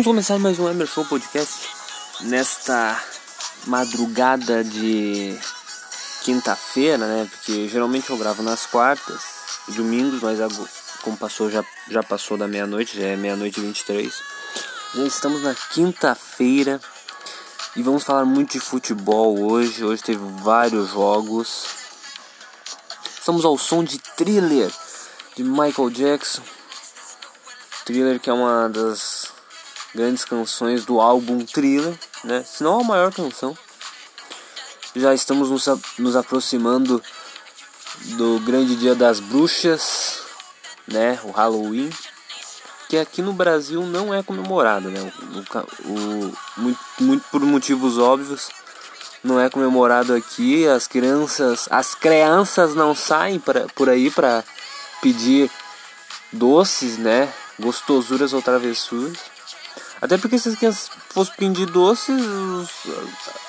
Vamos começar mais um Emer Show Podcast nesta madrugada de quinta-feira, né? Porque geralmente eu gravo nas quartas, domingos, mas como passou já, já passou da meia-noite, já é meia-noite e 23. Já estamos na quinta-feira e vamos falar muito de futebol hoje. Hoje teve vários jogos. Estamos ao som de thriller de Michael Jackson. Thriller que é uma das grandes canções do álbum Thriller, né? Se não a maior canção. Já estamos nos, nos aproximando do grande dia das bruxas, né? O Halloween, que aqui no Brasil não é comemorado, né? O, o, muito, muito por motivos óbvios, não é comemorado aqui. As crianças, as crianças não saem pra, por aí para pedir doces, né? Gostosuras ou travessuras. Até porque se as crianças fossem pedir doces,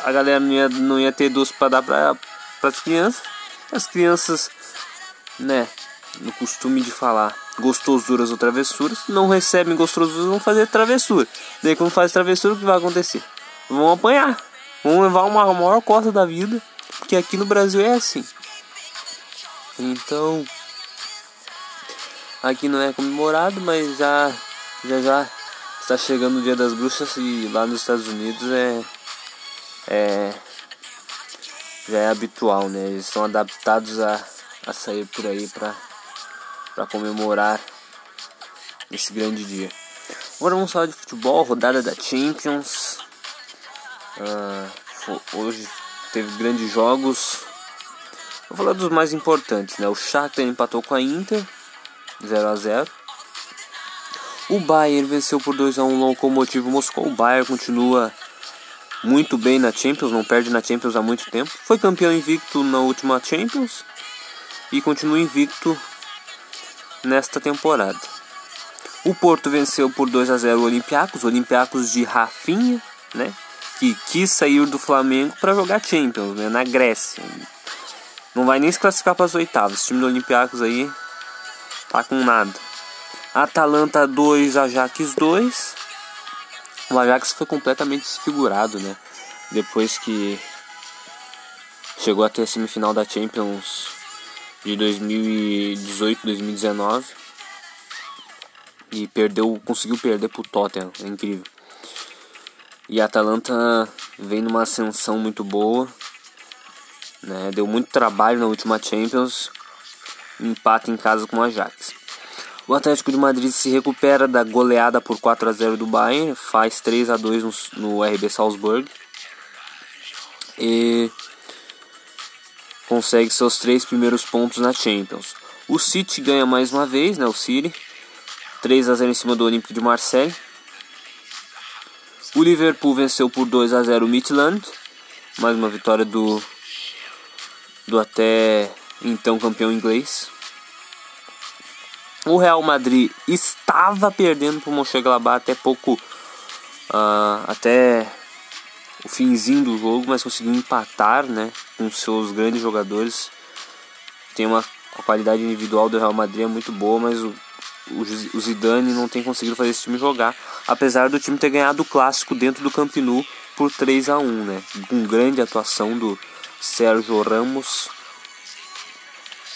a galera não ia, não ia ter doce para dar para as crianças. As crianças, né, no costume de falar gostosuras ou travessuras, não recebem gostosuras, vão fazer travessura. Daí quando faz travessura, o que vai acontecer? Vão apanhar, vão levar uma maior costa da vida, porque aqui no Brasil é assim. Então, aqui não é comemorado, mas já já já está chegando o Dia das Bruxas e lá nos Estados Unidos é é já é habitual, né? Eles estão adaptados a, a sair por aí para comemorar esse grande dia. Agora vamos falar de futebol, rodada da Champions. Uh, hoje teve grandes jogos. Vou falar dos mais importantes, né? O Shakhtar empatou com a Inter 0 a 0 o Bayern venceu por 2 a 1 o Lokomotiv Moscou. O Bayern continua muito bem na Champions, não perde na Champions há muito tempo. Foi campeão invicto na última Champions e continua invicto nesta temporada. O Porto venceu por 2 a 0 o Olympiacos, Olympiacos de Rafinha, né? Que quis sair do Flamengo para jogar Champions, né? Na Grécia. Não vai nem se classificar para as oitavas. O time do Olympiacos aí tá com nada. Atalanta 2, Ajax 2. O Ajax foi completamente desfigurado, né? Depois que chegou até a semifinal da Champions de 2018-2019 e perdeu, conseguiu perder pro Tottenham, é incrível. E a Atalanta vem numa ascensão muito boa, né? Deu muito trabalho na última Champions, empata em casa com o Ajax. O Atlético de Madrid se recupera da goleada por 4 a 0 do Bayern, faz 3 a 2 no, no RB Salzburg e consegue seus três primeiros pontos na Champions. O City ganha mais uma vez, né, o City, 3 a 0 em cima do Olympique de Marseille. O Liverpool venceu por 2 a 0 o Midland, mais uma vitória do do até então campeão inglês. O Real Madrid estava perdendo para o Mönchengladbach até pouco, uh, até o finzinho do jogo, mas conseguiu empatar, né, com seus grandes jogadores. Tem uma a qualidade individual do Real Madrid é muito boa, mas o, o, o Zidane não tem conseguido fazer esse time jogar, apesar do time ter ganhado o clássico dentro do Camp Nou por 3 a 1, né, com grande atuação do Sérgio Ramos.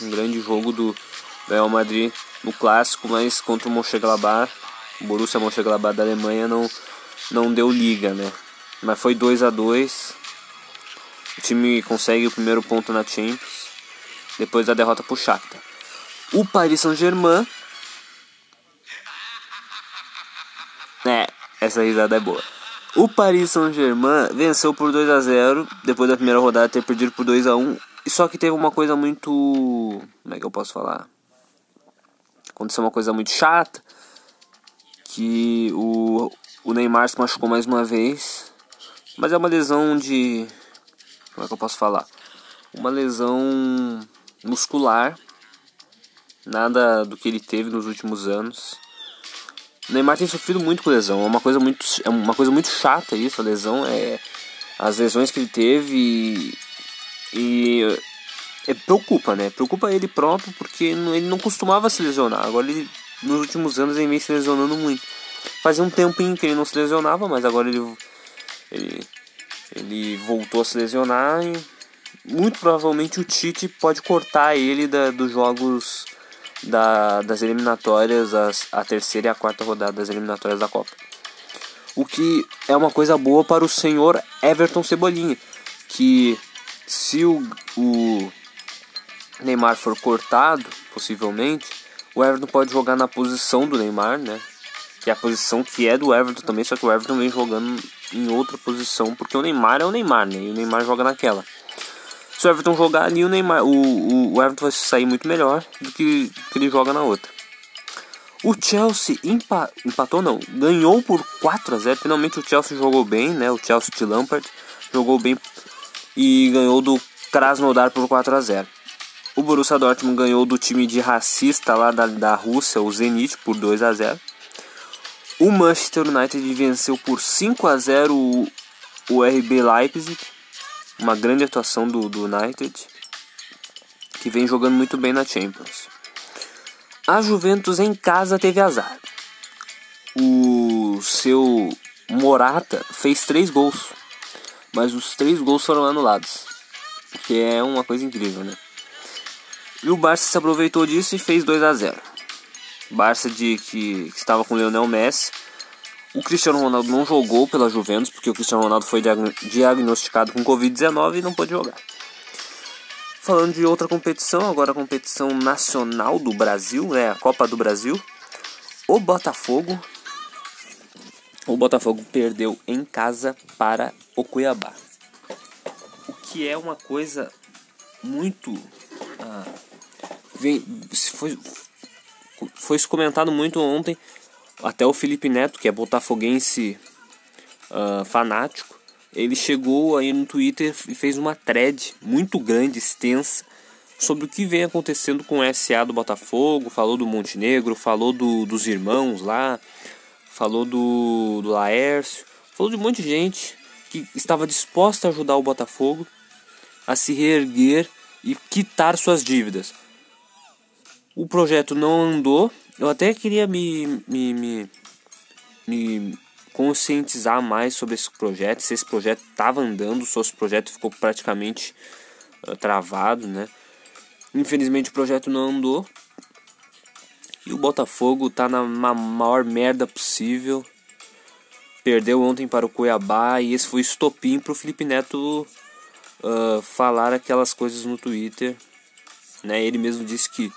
Um grande jogo do Real Madrid no clássico, mas contra o Mönchengladbach, o Borussia Mönchengladbach da Alemanha não não deu liga, né? Mas foi 2 a 2. O time consegue o primeiro ponto na Champions depois da derrota pro Shakhtar. O Paris Saint-Germain É, essa risada é boa. O Paris Saint-Germain venceu por 2 a 0 depois da primeira rodada ter perdido por 2 a 1 Só que teve uma coisa muito. Como é que eu posso falar? Aconteceu uma coisa muito chata. Que o, o Neymar se machucou mais uma vez. Mas é uma lesão de. Como é que eu posso falar? Uma lesão muscular. Nada do que ele teve nos últimos anos. O Neymar tem sofrido muito com lesão. É uma coisa muito, é uma coisa muito chata isso, a lesão. É, as lesões que ele teve e, e é, preocupa, né? Preocupa ele próprio porque ele não costumava se lesionar. Agora ele, nos últimos anos ele vem se lesionando muito. Fazia um tempinho que ele não se lesionava, mas agora ele, ele, ele voltou a se lesionar e muito provavelmente o Tite pode cortar ele da, dos jogos da, das eliminatórias, as, a terceira e a quarta rodada das eliminatórias da Copa. O que é uma coisa boa para o senhor Everton Cebolinha, que se o, o Neymar for cortado, possivelmente, o Everton pode jogar na posição do Neymar, né? Que é a posição que é do Everton também, só que o Everton vem jogando em outra posição, porque o Neymar é o Neymar, né? E o Neymar joga naquela se o Everton jogar ali, o Neymar, o, o, o Everton vai sair muito melhor do que, que ele joga na outra. O Chelsea empa, empatou, não, ganhou por 4 a 0 Finalmente o Chelsea jogou bem, né? O Chelsea de Lampard jogou bem e ganhou do Krasnodar por 4 a 0 O Borussia Dortmund ganhou do time de racista lá da, da Rússia, o Zenit, por 2 a 0 O Manchester United venceu por 5 a 0 o, o RB Leipzig uma grande atuação do, do United, que vem jogando muito bem na Champions. A Juventus em casa teve azar. O seu Morata fez três gols, mas os três gols foram anulados, que é uma coisa incrível, né? E o Barça se aproveitou disso e fez 2 a 0. Barça de que, que estava com o Lionel Messi o Cristiano Ronaldo não jogou pela Juventus porque o Cristiano Ronaldo foi diagnosticado com Covid-19 e não pôde jogar. Falando de outra competição, agora a competição nacional do Brasil, né, a Copa do Brasil. O Botafogo, o Botafogo perdeu em casa para o Cuiabá. O que é uma coisa muito ah, foi, foi comentado muito ontem até o Felipe Neto, que é botafoguense uh, fanático, ele chegou aí no Twitter e fez uma thread muito grande, extensa, sobre o que vem acontecendo com o SA do Botafogo, falou do Montenegro, falou do, dos irmãos lá, falou do, do Laércio, falou de um monte de gente que estava disposta a ajudar o Botafogo a se reerguer e quitar suas dívidas. O projeto não andou, eu até queria me, me, me, me conscientizar mais sobre esse projeto, se esse projeto estava andando, se esse projeto ficou praticamente uh, travado, né? Infelizmente o projeto não andou. E o Botafogo tá na maior merda possível. Perdeu ontem para o Cuiabá e esse foi estopim pro Felipe Neto uh, falar aquelas coisas no Twitter. Né? Ele mesmo disse que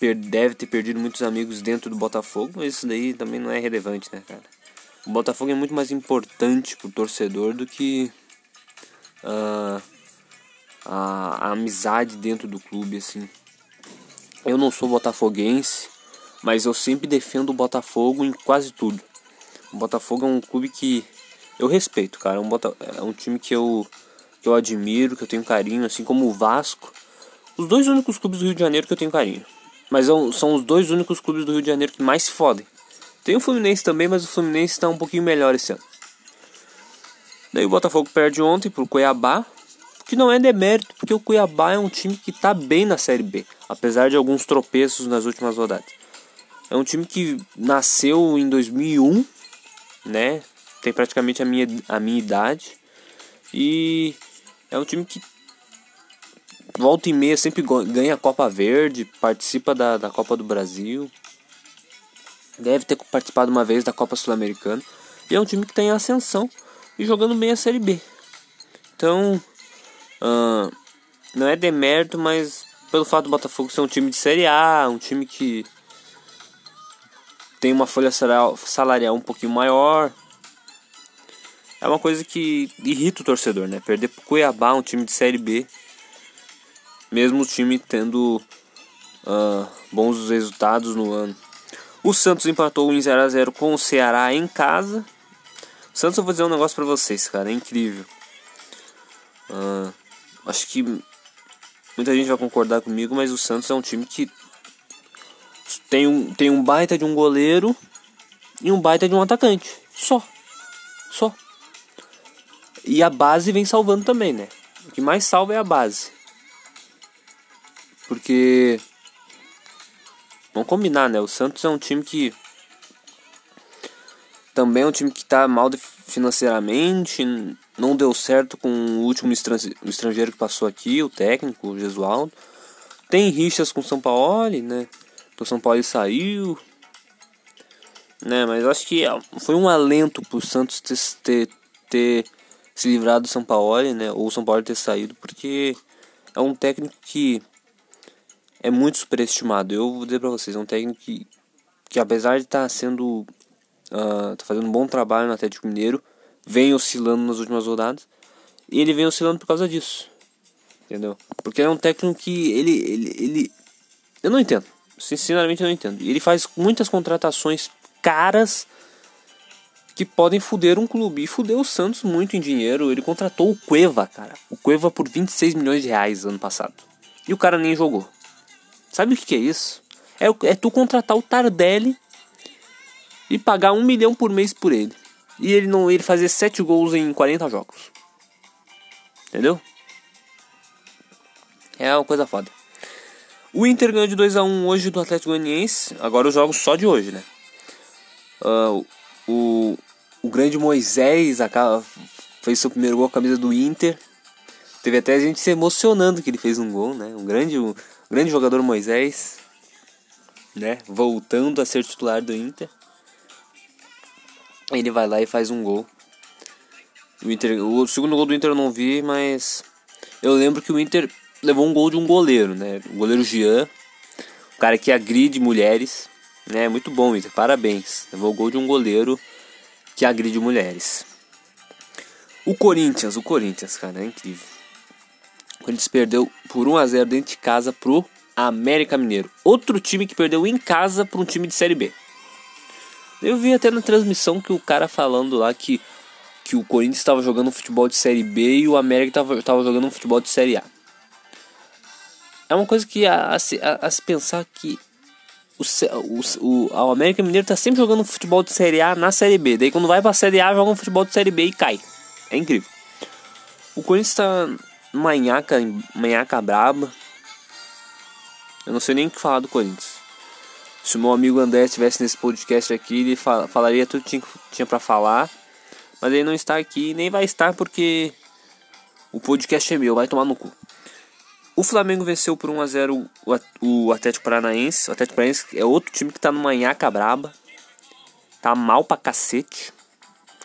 deve ter perdido muitos amigos dentro do Botafogo, mas isso daí também não é relevante, né, cara? O Botafogo é muito mais importante pro torcedor do que uh, a, a amizade dentro do clube, assim. Eu não sou botafoguense, mas eu sempre defendo o Botafogo em quase tudo. O Botafogo é um clube que eu respeito, cara. É um, Bota, é um time que eu, que eu admiro, que eu tenho carinho, assim como o Vasco. Os dois únicos clubes do Rio de Janeiro que eu tenho carinho. Mas são os dois únicos clubes do Rio de Janeiro que mais se fodem. Tem o Fluminense também, mas o Fluminense está um pouquinho melhor esse ano. Daí o Botafogo perde ontem pro Cuiabá, que não é demérito, porque o Cuiabá é um time que está bem na Série B, apesar de alguns tropeços nas últimas rodadas. É um time que nasceu em 2001, né? Tem praticamente a minha, a minha idade. E é um time que volta e meia sempre ganha a Copa Verde, participa da, da Copa do Brasil. Deve ter participado uma vez da Copa Sul-Americana. E é um time que tem ascensão e jogando bem a Série B. Então, uh, não é demérito, mas pelo fato do Botafogo ser um time de Série A, um time que tem uma folha salarial um pouquinho maior, é uma coisa que irrita o torcedor, né? Perder pro Cuiabá, um time de Série B, mesmo o time tendo uh, bons resultados no ano. O Santos empatou em 0 a 0 com o Ceará em casa. O Santos, eu vou dizer um negócio pra vocês, cara, é incrível. Uh, acho que muita gente vai concordar comigo, mas o Santos é um time que tem um, tem um baita de um goleiro e um baita de um atacante. Só. Só. E a base vem salvando também, né? O que mais salva é a base. Porque. Vamos combinar, né? O Santos é um time que. Também é um time que tá mal financeiramente. Não deu certo com o último estrangeiro que passou aqui, o técnico, o Gesualdo. Tem rixas com o São Paulo, né? O São Paulo saiu. Né? Mas acho que foi um alento pro Santos ter, ter, ter se livrar do São Paulo, né? Ou o São Paulo ter saído, porque é um técnico que é muito superestimado. Eu vou dizer para vocês, é um técnico que, que apesar de estar tá sendo uh, tá fazendo um bom trabalho no Atlético Mineiro, vem oscilando nas últimas rodadas. E ele vem oscilando por causa disso. Entendeu? Porque é um técnico que ele ele, ele eu não entendo. Sinceramente eu não entendo. Ele faz muitas contratações caras que podem fuder um clube. E fudeu o Santos muito em dinheiro. Ele contratou o Cueva, cara. O Cueva por 26 milhões de reais ano passado. E o cara nem jogou. Sabe o que, que é isso? É, é tu contratar o Tardelli e pagar um milhão por mês por ele. E ele não ele fazer 7 gols em 40 jogos. Entendeu? É uma coisa foda. O Inter ganhou de 2 a 1 hoje do Atlético Goianiense. Agora os jogos só de hoje, né? Uh, o, o grande Moisés acaba, fez seu primeiro gol com a camisa do Inter. Teve até gente se emocionando que ele fez um gol, né? Um grande, um grande jogador Moisés, né? Voltando a ser titular do Inter. Ele vai lá e faz um gol. O, Inter, o segundo gol do Inter eu não vi, mas eu lembro que o Inter levou um gol de um goleiro, né? O goleiro Jean, o cara que agride mulheres, né? Muito bom, Inter, parabéns. Levou o gol de um goleiro que agride mulheres. O Corinthians, o Corinthians, cara, é incrível. Corinthians perdeu por 1 a 0 dentro de casa pro América Mineiro. Outro time que perdeu em casa para um time de Série B. Eu vi até na transmissão que o cara falando lá que, que o Corinthians estava jogando futebol de Série B e o América estava jogando um futebol de Série A. É uma coisa que a, a, a, a se pensar que o, o, o América Mineiro tá sempre jogando futebol de Série A na Série B. Daí quando vai pra Série A, joga um futebol de Série B e cai. É incrível. O Corinthians tá manhaca, manhaca braba. Eu não sei nem o que falar do Corinthians. Se o meu amigo André estivesse nesse podcast aqui, ele fal falaria tudo que tinha, tinha para falar. Mas ele não está aqui nem vai estar porque o podcast é meu, vai tomar no cu. O Flamengo venceu por 1 a 0 o Atlético Paranaense. O Atlético Paranaense é outro time que tá no manhaca braba. Tá mal pra cacete.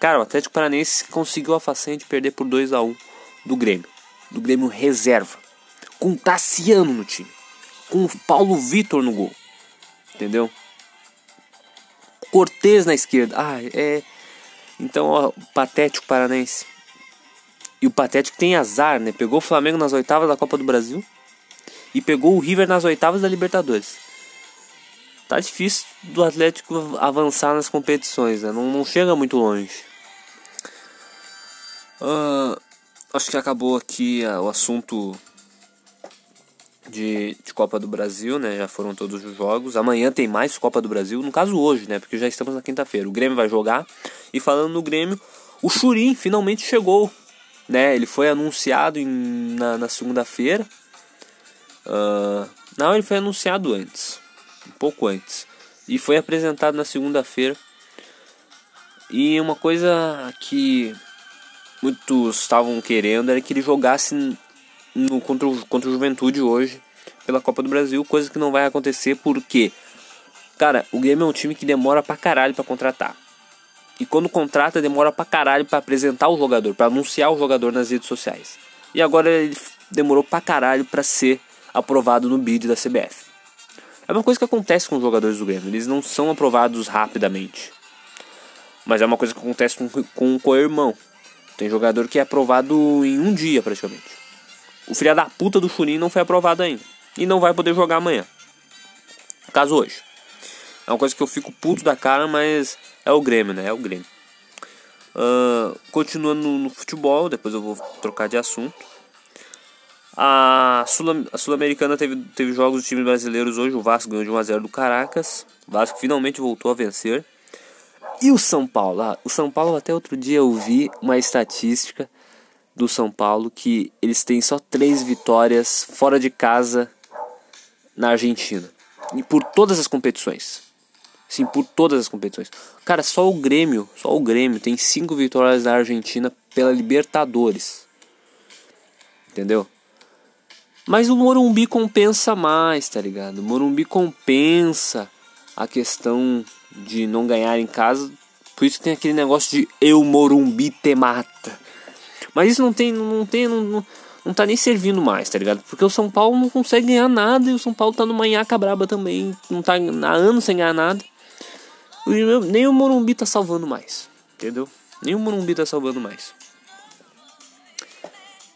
Cara, o Atlético Paranaense conseguiu a façanha de perder por 2 a 1 do Grêmio. Do Grêmio reserva. Com Tassiano no time. Com o Paulo Vitor no gol. Entendeu? Cortez na esquerda. Ah, é. Então, ó, patético paranaense. E o Patético tem azar, né? Pegou o Flamengo nas oitavas da Copa do Brasil e pegou o River nas oitavas da Libertadores. Tá difícil do Atlético avançar nas competições, né? Não, não chega muito longe. Uh, acho que acabou aqui uh, o assunto de, de Copa do Brasil, né? Já foram todos os jogos. Amanhã tem mais Copa do Brasil, no caso hoje, né? Porque já estamos na quinta-feira. O Grêmio vai jogar. E falando no Grêmio, o Churim finalmente chegou né? Ele foi anunciado em, na, na segunda-feira. Uh, não, ele foi anunciado antes, um pouco antes, e foi apresentado na segunda-feira. E uma coisa que muitos estavam querendo era que ele jogasse no, contra, o, contra o Juventude hoje pela Copa do Brasil, coisa que não vai acontecer porque, cara, o Grêmio é um time que demora pra caralho pra contratar. E quando contrata, demora pra caralho pra apresentar o jogador, pra anunciar o jogador nas redes sociais. E agora ele demorou pra caralho pra ser aprovado no bid da CBF. É uma coisa que acontece com os jogadores do Grêmio, eles não são aprovados rapidamente. Mas é uma coisa que acontece com, com o co-irmão. Tem jogador que é aprovado em um dia praticamente. O filho da puta do Churin não foi aprovado ainda. E não vai poder jogar amanhã. Caso hoje. É uma coisa que eu fico puto da cara, mas é o Grêmio, né? É o Grêmio. Uh, continuando no, no, futebol, depois eu vou trocar de assunto. A Sul-Americana Sul teve, teve jogos de times brasileiros hoje. O Vasco ganhou de 1x0 do Caracas. O Vasco finalmente voltou a vencer. E o São Paulo? Ah, o São Paulo, até outro dia eu vi uma estatística do São Paulo que eles têm só três vitórias fora de casa na Argentina. E por todas as competições. Sim, por todas as competições. Cara, só o Grêmio, só o Grêmio tem cinco vitórias na Argentina pela Libertadores. Entendeu? Mas o Morumbi compensa mais, tá ligado? O Morumbi compensa a questão de não ganhar em casa. Por isso tem aquele negócio de eu Morumbi te mata. Mas isso não tem, não tem, não, não, não tá nem servindo mais, tá ligado? Porque o São Paulo não consegue ganhar nada e o São Paulo tá no manhaca braba também, não tá há anos sem ganhar nada. Nem o Morumbi tá salvando mais, entendeu? Nem o Morumbi tá salvando mais.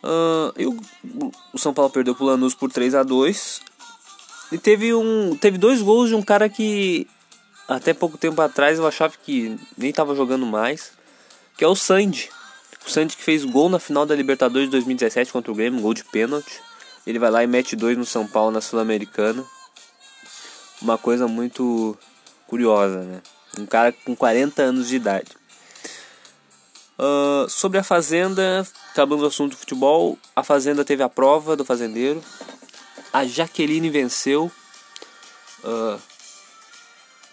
Uh, e o, o, São Paulo perdeu pro Lanús por 3 a 2 E teve, um, teve dois gols de um cara que até pouco tempo atrás eu achava que nem tava jogando mais. Que é o Sandy. O Sandy que fez gol na final da Libertadores de 2017 contra o Grêmio, gol de pênalti. Ele vai lá e mete dois no São Paulo na Sul-Americana. Uma coisa muito curiosa, né? Um cara com 40 anos de idade. Uh, sobre a Fazenda, acabando o assunto do futebol, a Fazenda teve a prova do fazendeiro. A Jaqueline venceu. Uh,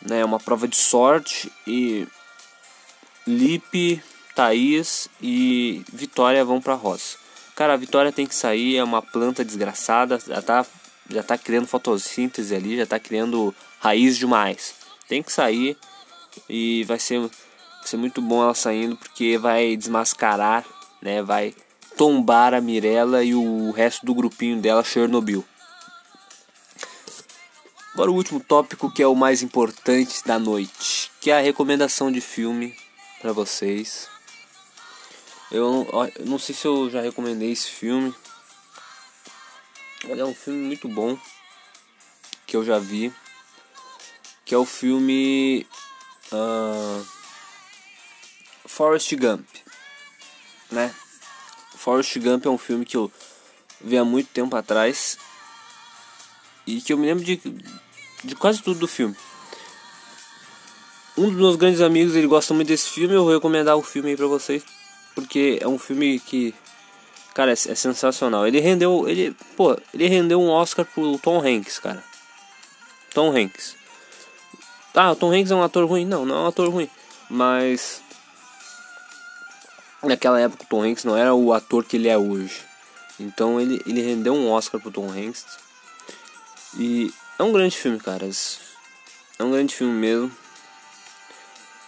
né, uma prova de sorte. E Lipe, Thaís e Vitória vão pra roça. Cara, a Vitória tem que sair, é uma planta desgraçada. Já tá, já tá criando fotossíntese ali, já tá criando raiz demais. Tem que sair e vai ser Vai ser muito bom ela saindo porque vai desmascarar, né? Vai tombar a Mirella e o resto do grupinho dela Chernobyl. Agora o último tópico que é o mais importante da noite, que é a recomendação de filme para vocês. Eu, eu não sei se eu já recomendei esse filme. Mas é um filme muito bom que eu já vi, que é o filme uh, Forrest Gump, né? Forrest Gump é um filme que eu vi há muito tempo atrás e que eu me lembro de, de quase tudo do filme. Um dos meus grandes amigos, ele gosta muito desse filme, eu vou recomendar o filme aí pra vocês, porque é um filme que, cara, é, é sensacional. Ele rendeu, ele, pô, ele rendeu um Oscar pro Tom Hanks, cara. Tom Hanks. Ah, o Tom Hanks é um ator ruim? Não, não é um ator ruim, mas naquela época o Tom Hanks não era o ator que ele é hoje. Então ele, ele rendeu um Oscar pro Tom Hanks. E é um grande filme, cara. É um grande filme mesmo.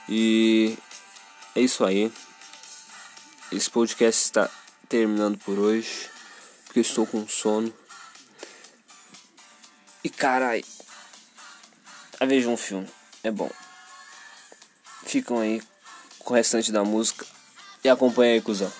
E é isso aí. Esse podcast está terminando por hoje. Porque estou com sono. E carai. Vejam um filme. É bom. Ficam aí com o restante da música. E acompanha aí, cuzão.